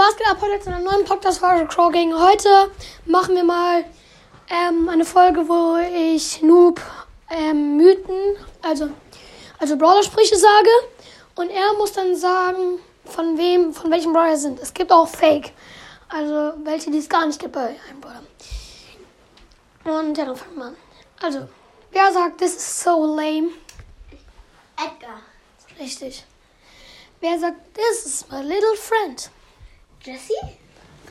was geht ab heute zu einer neuen Podcast-Folge Crow gegen heute machen wir mal ähm, eine Folge, wo ich Noob ähm, Mythen, also, also Brawler-Sprüche sage und er muss dann sagen, von wem, von welchem Brawler sind. Es gibt auch Fake, also welche, die es gar nicht gibt bei einem Brawler. Und ja, dann fangen wir an. Also, wer sagt, this is so lame? Edgar. Richtig. Wer sagt, this is my little friend? Jesse?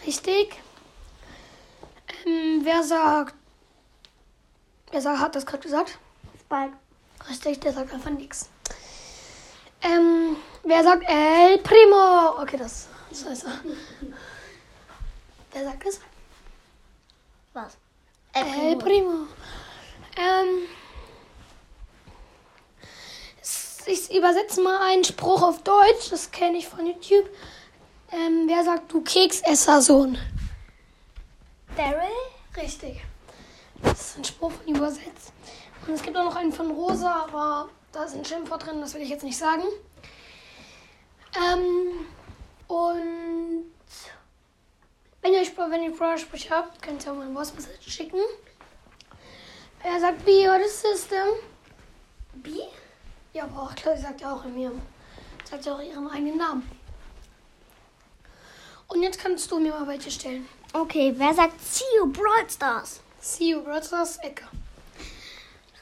Richtig. Ähm, wer sagt. Wer sagt, hat das gerade gesagt? Spike. Richtig, der sagt einfach nichts. Ähm, wer sagt El Primo? Okay, das, heißt er. Wer sagt das? Was? El Primo. Ähm, s- ich übersetze mal einen Spruch auf Deutsch, das kenne ich von YouTube. Ähm, wer sagt, du Keksessersohn? Daryl? Richtig. Das ist ein Spruch von übersetzt. Und es gibt auch noch einen von Rosa, aber da ist ein Schimpfwort drin, das will ich jetzt nicht sagen. Ähm, und wenn ihr, wenn ihr Sprüche habt, könnt ihr auch mal ein Voice Message schicken. Er sagt B oder System. B? Ja, aber auch klar, sie sagt ja auch in ihrem, sagt ja auch ihren eigenen Namen. Und jetzt kannst du mir mal welche stellen. Okay, wer sagt See you Brawl Stars? See you, Brothers, Ecke.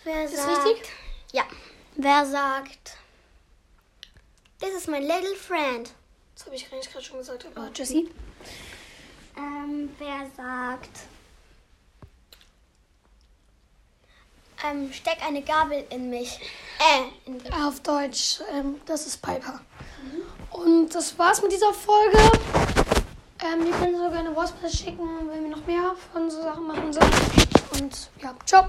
Wer Ist sagt... richtig? Ja. Wer sagt This is my little friend? Das habe ich eigentlich gerade schon gesagt, aber Jessie. Ähm, wer sagt ähm, steck eine Gabel in mich. Äh, in Auf Deutsch, ähm, das ist Piper. Und das war's mit dieser Folge. Ähm, ihr könnt sogar eine Voice schicken, wenn wir noch mehr von so Sachen machen sollen. Und ja, ciao.